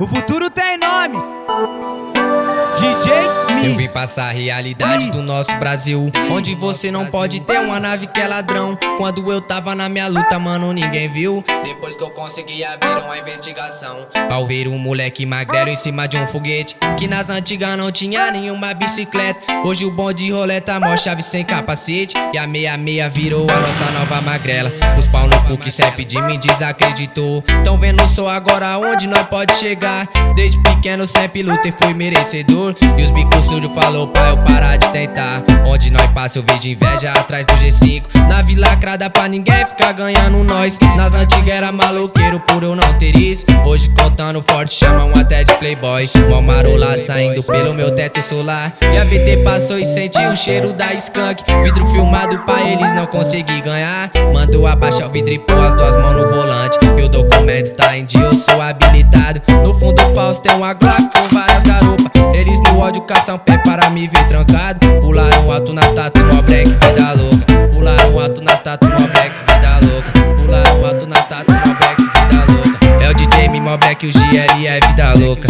O futuro tem nome. DJ Eu vim passar a realidade do nosso Brasil. Onde você não pode ter uma nave que é ladrão. Quando eu tava na minha luta, mano, ninguém viu. Depois que eu consegui abrir uma investigação. Ao ver um moleque magrelo em cima de um foguete. Que nas antigas não tinha nenhuma bicicleta. Hoje o bom de rolê tá mó chave sem capacete. E a meia-meia virou a nossa nova magrela. Os pau no cu que sempre de mim desacreditou. Tão vendo só agora onde nós pode chegar. Desde pequeno sempre lutei, fui merecedor. E os bicos sujos falou pra eu parar de tentar. Onde nós passa eu vejo inveja atrás do G5. Na vila lacrada pra ninguém ficar ganhando nós. Nas antigas era maloqueiro por eu não ter isso. Hoje contando forte chamam até de playboy. Mó marola saindo pelo meu teto solar. E a VT passou e sentiu o cheiro da skunk. Vidro filmado pra eles não conseguir ganhar. Mandou abaixar o vidro e pôr as duas mãos no volante. O documento tá em dia, eu sou habilitado. No fundo falso tem uma Glock com várias garupas. Eles no ódio caçam pé para me ver trancado. Pularam alto nas tatu, mó black, vida louca. Pularam alto nas tatu, mó black, vida louca. Pularam alto nas tatu, mó black, vida louca. É o DJ mó black, o. GL é vida louca.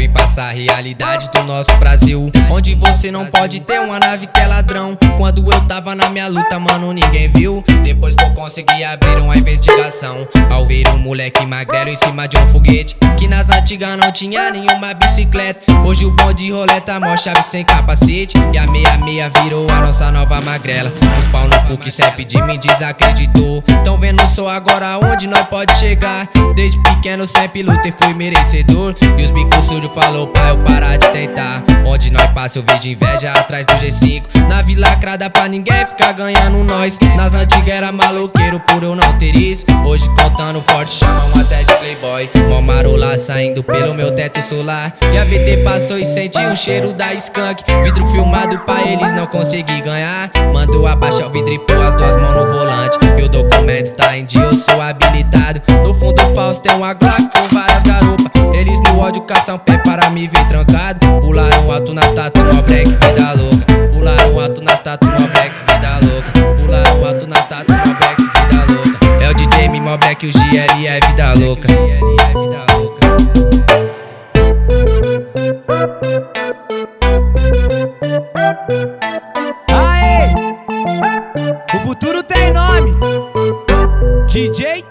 Vim passar a realidade do nosso Brasil. Onde você não pode ter uma nave que é ladrão. Quando eu tava na minha luta, mano, ninguém viu. Depois que eu consegui abrir uma investigação. Ao ver um moleque magrelo em cima de um foguete. Que nas antigas não tinha nenhuma bicicleta. Hoje o bom de rolê tá mó chave sem capacete. E a meia-meia virou a nossa nova magrela. Os pau no cu que sempre de mim desacreditou. Tão vendo só agora onde nós pode chegar. Desde pequeno sempre lutei, fui merecedor. E os bicos sujos falou pra eu parar de tentar. Onde nós passa eu vejo inveja atrás do G5. Na vila lacrada pra ninguém ficar ganhando nós. Nas antigas era maloqueiro por eu não ter isso. Hoje contando forte chamam até de playboy. Mó marola saindo pelo meu teto solar. E a VT passou e sentiu o cheiro da skunk. Vidro filmado pra eles não conseguir ganhar. Mandou abaixar o vidro e pôr as duas mãos no volante. O documento tá em dia, eu sou habilitado. No fundo falso tem uma Glock. No ódio caçam pé para me ver trancado. Pularam alto nas tatu, mó black, vida louca. Pularam alto nas tatu, mó black, vida louca. Pularam alto nas tatu, mó black, vida louca. É o DJ Mi, mó black, o GL é é vida louca. Aê! O futuro tem nome. DJ